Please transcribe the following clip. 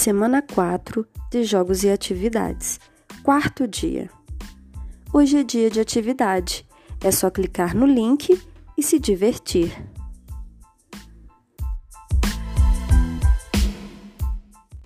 semana 4 de Jogos e Atividades, quarto dia. Hoje é dia de atividade, é só clicar no link e se divertir.